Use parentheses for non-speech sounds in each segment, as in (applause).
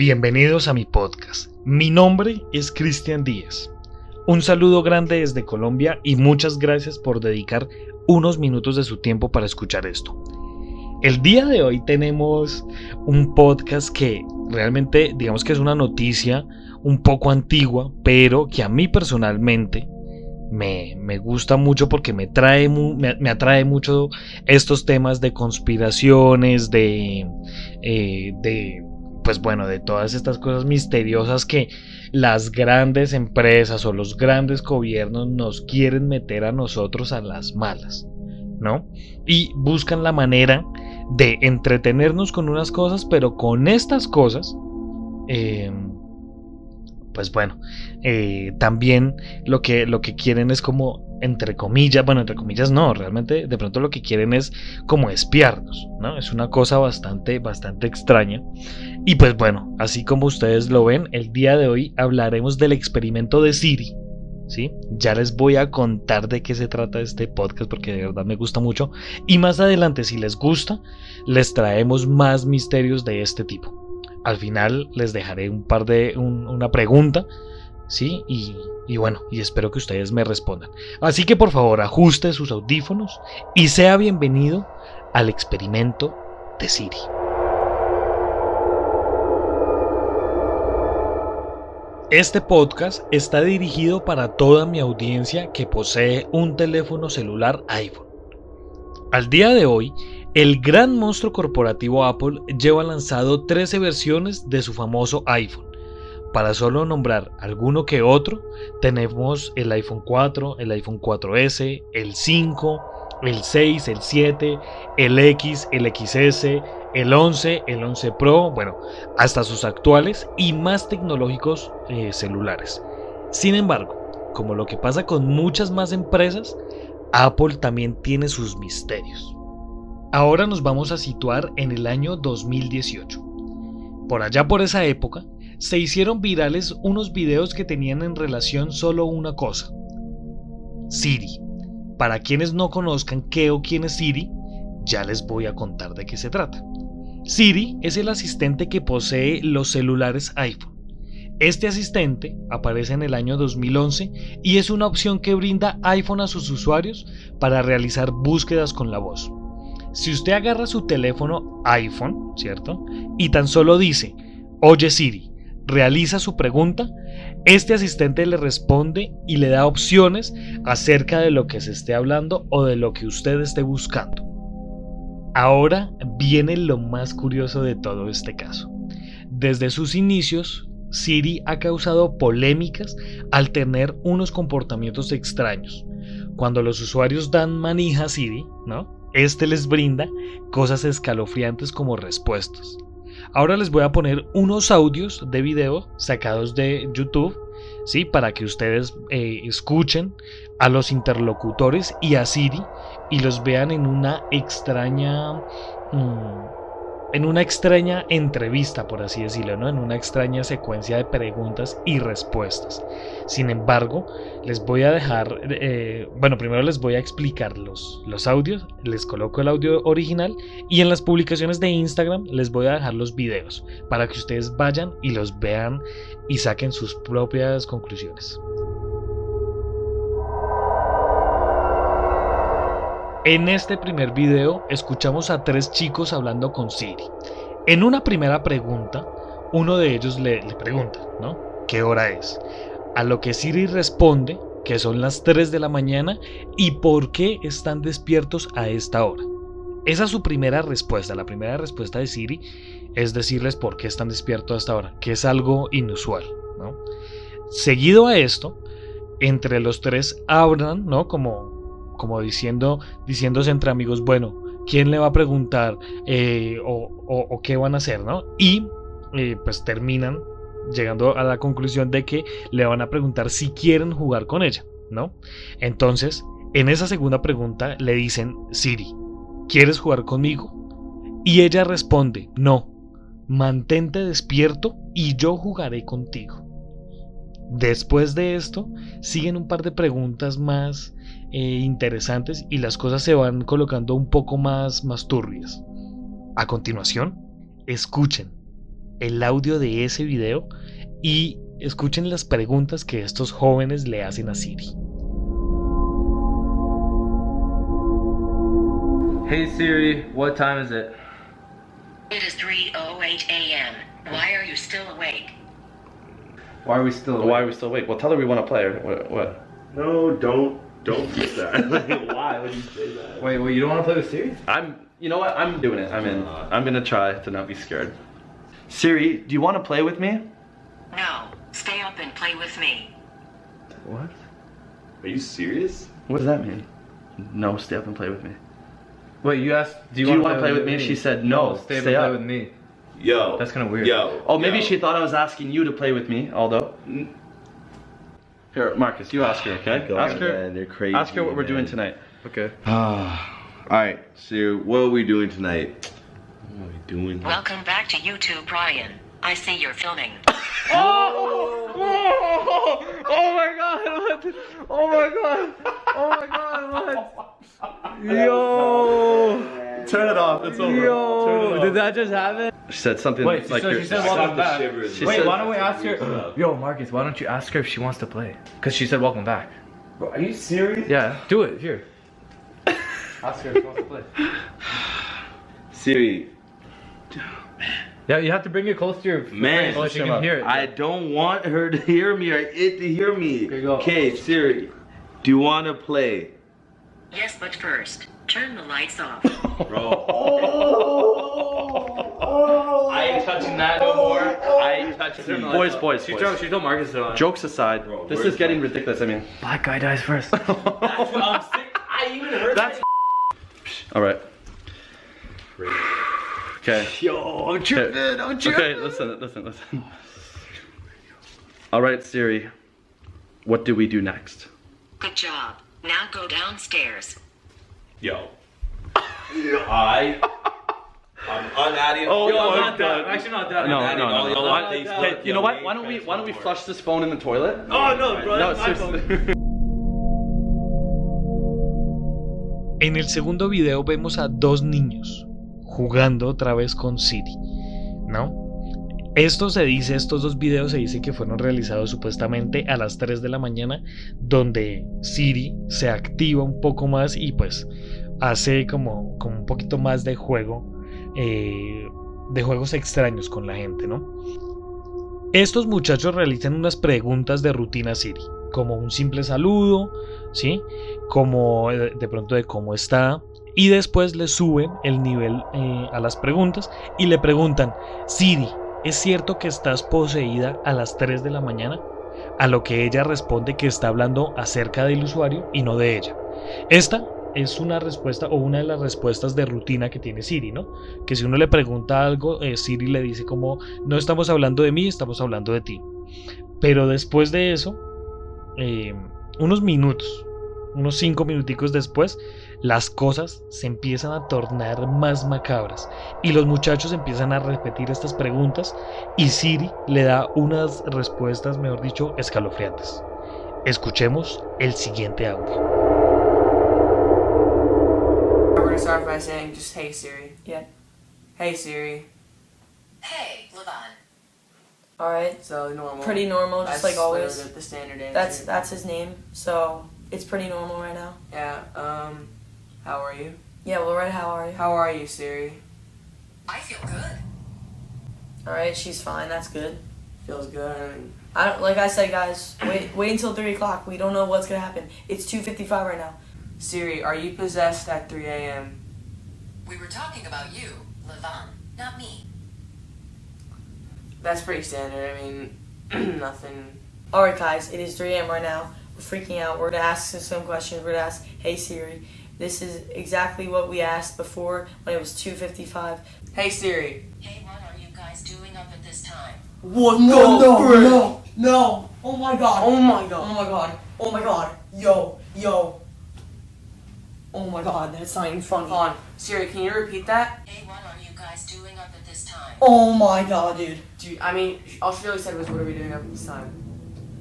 Bienvenidos a mi podcast. Mi nombre es Cristian Díaz. Un saludo grande desde Colombia y muchas gracias por dedicar unos minutos de su tiempo para escuchar esto. El día de hoy tenemos un podcast que realmente digamos que es una noticia un poco antigua, pero que a mí personalmente me, gusta mucho porque me, trae, me, atrae mucho estos temas de conspiraciones, de, eh, de pues bueno, de todas estas cosas misteriosas que las grandes empresas o los grandes gobiernos nos quieren meter a nosotros a las malas, ¿no? Y buscan la manera de entretenernos con unas cosas, pero con estas cosas, eh, pues bueno, eh, también lo que, lo que quieren es como, entre comillas, bueno, entre comillas no, realmente de pronto lo que quieren es como espiarnos, ¿no? Es una cosa bastante, bastante extraña. Y pues bueno, así como ustedes lo ven, el día de hoy hablaremos del experimento de Siri. ¿Sí? Ya les voy a contar de qué se trata este podcast porque de verdad me gusta mucho. Y más adelante, si les gusta, les traemos más misterios de este tipo. Al final les dejaré un par de una pregunta, ¿sí? Y, y bueno, y espero que ustedes me respondan. Así que por favor, ajuste sus audífonos y sea bienvenido al experimento de Siri. Este podcast está dirigido para toda mi audiencia que posee un teléfono celular iPhone. Al día de hoy, el gran monstruo corporativo Apple lleva lanzado 13 versiones de su famoso iPhone. Para solo nombrar alguno que otro, tenemos el iPhone 4, el iPhone 4S, el 5, el 6, el 7, el X, el XS, el 11, el 11 Pro, bueno, hasta sus actuales y más tecnológicos eh, celulares. Sin embargo, como lo que pasa con muchas más empresas, Apple también tiene sus misterios. Ahora nos vamos a situar en el año 2018. Por allá por esa época, se hicieron virales unos videos que tenían en relación solo una cosa. Siri. Para quienes no conozcan qué o quién es Siri, ya les voy a contar de qué se trata. Siri es el asistente que posee los celulares iPhone. Este asistente aparece en el año 2011 y es una opción que brinda iPhone a sus usuarios para realizar búsquedas con la voz. Si usted agarra su teléfono iPhone, ¿cierto? Y tan solo dice, oye Siri, realiza su pregunta, este asistente le responde y le da opciones acerca de lo que se esté hablando o de lo que usted esté buscando. Ahora viene lo más curioso de todo este caso. Desde sus inicios, Siri ha causado polémicas al tener unos comportamientos extraños. Cuando los usuarios dan manija a Siri, ¿no? Este les brinda cosas escalofriantes como respuestas. Ahora les voy a poner unos audios de video sacados de YouTube, ¿sí? Para que ustedes eh, escuchen a los interlocutores y a Siri y los vean en una extraña... Mm, en una extraña entrevista, por así decirlo, ¿no? en una extraña secuencia de preguntas y respuestas. Sin embargo, les voy a dejar, eh, bueno, primero les voy a explicar los, los audios, les coloco el audio original y en las publicaciones de Instagram les voy a dejar los videos para que ustedes vayan y los vean y saquen sus propias conclusiones. En este primer video escuchamos a tres chicos hablando con Siri. En una primera pregunta, uno de ellos le, pregunta, ¿no? ¿Qué hora es? A lo que Siri responde que son las 3 de la mañana y por qué están despiertos a esta hora. Esa es su primera respuesta. La primera respuesta de Siri es decirles por qué están despiertos a esta hora, que es algo inusual, ¿no? Seguido a esto, entre los tres hablan, ¿no? Como como diciendo, diciéndose entre amigos, bueno, ¿quién le va a preguntar eh, o, qué van a hacer, ¿no? Y eh, pues terminan llegando a la conclusión de que le van a preguntar si quieren jugar con ella, ¿no? Entonces, en esa segunda pregunta le dicen, Siri, ¿quieres jugar conmigo? Y ella responde, no, mantente despierto y yo jugaré contigo. Después de esto, siguen un par de preguntas más eh, interesantes y las cosas se van colocando un poco más, más turbias. A continuación, escuchen el audio de ese video y escuchen las preguntas que estos jóvenes le hacen a Siri. Hey Siri, what time is it? It is 3.08 a.m. Why are you still awake? Why are we still awake? Why are we still awake? Well, tell her we want to play. What? what? No, don't don't do that. Like, (laughs) why would you say that? Wait, wait, you don't want to play with Siri? I'm. You know what? I'm doing it. I'm in. Uh-huh. I'm gonna try to not be scared. Siri, do you want to play with me? No, stay up and play with me. What? Are you serious? What does that mean? No, stay up and play with me. Wait, you asked, do you, Do you want to wanna play with me? She said no, stay, up stay and play up. with me. Yo. That's kinda weird. Yo. Oh, maybe yo. she thought I was asking you to play with me. Aldo. Here, Marcus, you ask her, okay? God, ask her. man, they're crazy. Ask her what we're doing tonight. Okay. Ah. All right. So, what are we doing tonight? What are we doing? Welcome back to YouTube, Brian. I see you're filming. Oh! (laughs) Oh! Oh my god! What? Oh my god! Oh my god! What? (laughs) Yo! Turn it off. It's over. Yo, did that just happen? She said something Wait, she like said, she said welcome back. She Wait, said- why don't we ask her? Yo, Marcus, why don't you ask her if she wants to play? Cause she said welcome back. Bro, are you serious? Yeah, do it here. (laughs) ask her if she wants to play. (sighs) Siri. Yeah, you have to bring it close to your Man, so she can hear it. I don't want her to hear me or it to hear me. Okay, go. Okay, Siri. Do you want to play? Yes, but first, turn the lights off. Bro. Oh. I ain't touching that no more. I ain't touching Boys, boys, She boys. told, she told Marcus to. Jokes aside, Bro, this is getting my- ridiculous. I mean, (laughs) Black guy dies first. (laughs) I'm sick. I even heard That's. (laughs) All right. Okay. Yo, I'm Okay. I'm Okay, listen, listen, listen. All right, Siri. What do we do next? Good job. Now go downstairs. Yo. I. I'm unadding. Oh, Yo, I'm my not that. God. Actually, not that. No, I'm no, not no, that. no. I'm Why- not Hey, that. Hey, you know what? Why don't we why don't we flush this phone in the toilet? Oh no, bro. No, that's my phone. seriously. (laughs) En el segundo video vemos a dos niños jugando otra vez con Siri, ¿no? Esto se dice, estos dos videos se dice que fueron realizados supuestamente a las 3 de la mañana, donde Siri se activa un poco más y pues hace como, como un poquito más de juego, eh, de juegos extraños con la gente, ¿no? Estos muchachos realizan unas preguntas de rutina Siri, como un simple saludo, ¿sí? Como eh, de pronto de cómo está, y después le suben el nivel eh, a las preguntas y le preguntan, Siri, ¿es cierto que estás poseída a las 3 de la mañana? A lo que ella responde que está hablando acerca del usuario y no de ella. Esta es una respuesta o una de las respuestas de rutina que tiene Siri, ¿no? Que si uno le pregunta algo, eh, Siri le dice como, no estamos hablando de mí, estamos hablando de ti. Pero después de eso, eh, unos minutos, unos cinco minuticos después, las cosas se empiezan a tornar más macabras y los muchachos empiezan a repetir estas preguntas y Siri le da unas respuestas, mejor dicho, escalofriantes. Escuchemos el siguiente audio. We're gonna start by saying just hey Siri. Yeah. Hey Siri. Hey, Levon. All right. So normal. Pretty normal, just like always. literally The standard answer. That's that's his name, so it's pretty normal right now. Yeah. Um, how are you? Yeah. Well, right. How are you? How are you, Siri? I feel good. All right. She's fine. That's good. Feels good. I mean, I don't like I said, guys. Wait. Wait until three o'clock. We don't know what's gonna happen. It's two fifty-five right now. Siri, are you possessed at 3 a.m.? We were talking about you, Levon, not me. That's pretty standard. I mean, (clears throat) nothing. All right, guys. It is three a.m. right now. We're freaking out. We're gonna ask some- some questions. We're gonna ask, "Hey Siri, this is exactly what we asked before when it was two fifty-five. Hey Siri. Hey, what are you guys doing up at this time? What? No, no, no, no! Oh my god! Oh my god. Oh my god! Oh my god! Yo, yo! Oh my god, that's not even funny. Hold on. Siri, can you repeat that? Hey, what are you guys doing up at this time? Oh my god, dude. Dude, I mean, all she really said was, what are we doing up at this time?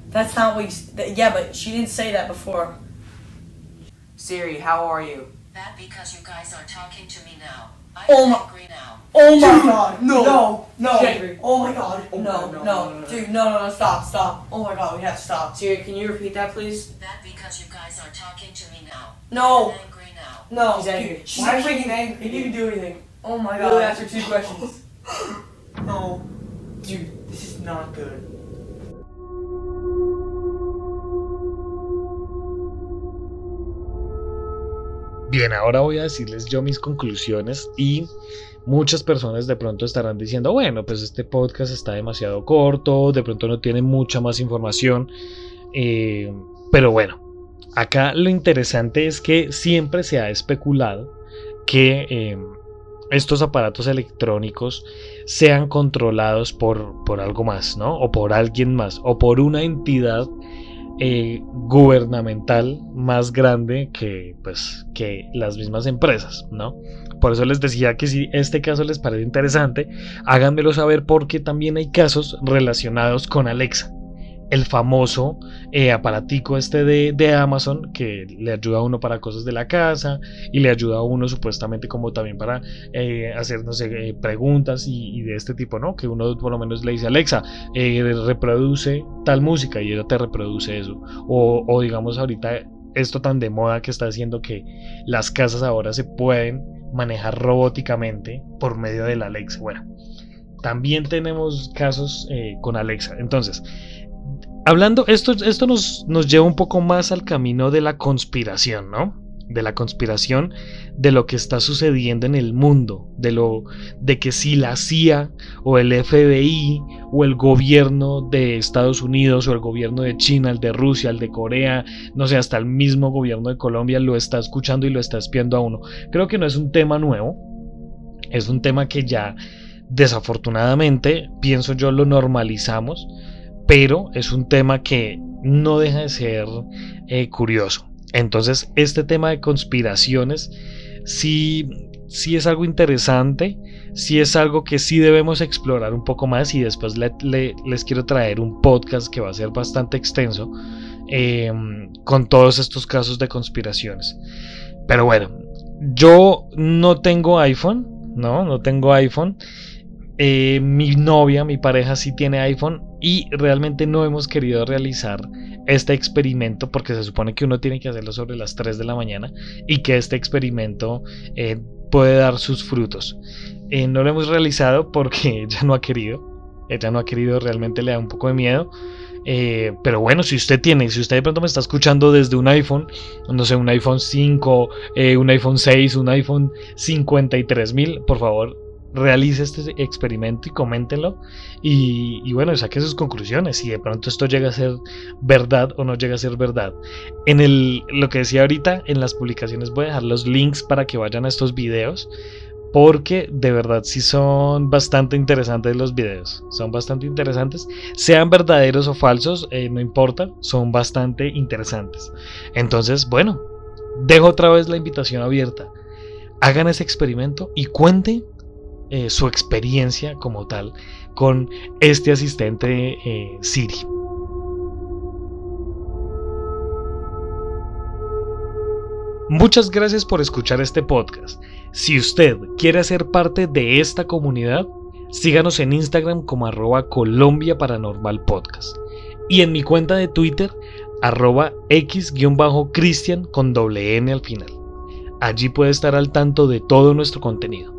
That's not what you. Th- yeah, but she didn't say that before. Siri, how are you? That because you guys are talking to me now. Oh my. Angry now. Oh my god. No. No. No. Jeffrey. Oh my god. Oh, no, no, no, no, no. Dude, no, no, no. Stop. Stop. Oh my god. We have to stop. Siri, can you repeat that, please? That because you guys are talking to me now. No. No. She's angry. She's Why freaking angry? He didn't do anything. Oh my god. after two questions. (laughs) No. Dude, this is not good. Bien, ahora voy a decirles yo mis conclusiones y muchas personas de pronto estarán diciendo, bueno, pues este podcast está demasiado corto, de pronto no tiene mucha más información, eh, pero bueno, acá lo interesante es que siempre se ha especulado que eh, estos aparatos electrónicos sean controlados por, por algo más, ¿no? O por alguien más, o por una entidad eh, gubernamental más grande que, pues, que las mismas empresas, ¿no? Por eso les decía que si este caso les parece interesante, háganmelo saber porque también hay casos relacionados con Alexa, el famoso eh, aparatico este de, de Amazon que le ayuda a uno para cosas de la casa y le ayuda a uno supuestamente como también para eh, hacer, no sé, eh, preguntas y, de este tipo, ¿no? Que uno por lo menos le dice Alexa, eh, reproduce tal música y ella te reproduce eso. O, digamos ahorita esto tan de moda que está haciendo que las casas ahora se pueden manejar robóticamente por medio de la Alexa. Bueno, también tenemos casos con Alexa. Entonces, hablando, esto, esto nos, nos lleva un poco más al camino de la conspiración, ¿no? De la conspiración de lo que está sucediendo en el mundo, de lo de que si la CIA o el FBI o el gobierno de Estados Unidos o el gobierno de China, el de Rusia, el de Corea, no sé, hasta el mismo gobierno de Colombia lo está escuchando y lo está espiando a uno. Creo que no es un tema nuevo, es un tema que ya desafortunadamente, pienso yo, lo normalizamos, pero es un tema que no deja de ser eh, curioso. Entonces, este tema de conspiraciones sí, sí es algo interesante, sí es algo que sí debemos explorar un poco más y después le- le- les quiero traer un podcast que va a ser bastante extenso eh, con todos estos casos de conspiraciones. Pero bueno, yo no tengo iPhone, no, no tengo iPhone. Eh, mi novia, mi pareja sí tiene iPhone y realmente no hemos querido realizar este experimento porque se supone que uno tiene que hacerlo sobre las 3 de la mañana y que este experimento eh, puede dar sus frutos. Eh, no lo hemos realizado porque (laughs) ella no ha querido, ella no ha querido, realmente le da un poco de miedo. Eh, pero bueno, si usted tiene, si usted de pronto me está escuchando desde un iPhone, no sé, un iPhone 5, eh, un iPhone 6, un iPhone 53000, por favor, realice este experimento y coméntenlo. Y, y bueno, saque sus conclusiones. Si de pronto esto llega a ser verdad o no llega a ser verdad. En el, lo que decía ahorita, en las publicaciones voy a dejar los links para que vayan a estos videos. Porque de verdad sí son bastante interesantes los videos. Son bastante interesantes. Sean verdaderos o falsos, eh, no importa. Son bastante interesantes. Entonces, bueno, dejo otra vez la invitación abierta. Hagan ese experimento y cuenten eh, su experiencia como tal con este asistente eh, Siri. Muchas gracias por escuchar este podcast. Si usted quiere ser parte de esta comunidad, síganos en Instagram como arroba Colombia Paranormal Podcast y en mi cuenta de Twitter arroba x-cristian con doble n al final. Allí puede estar al tanto de todo nuestro contenido.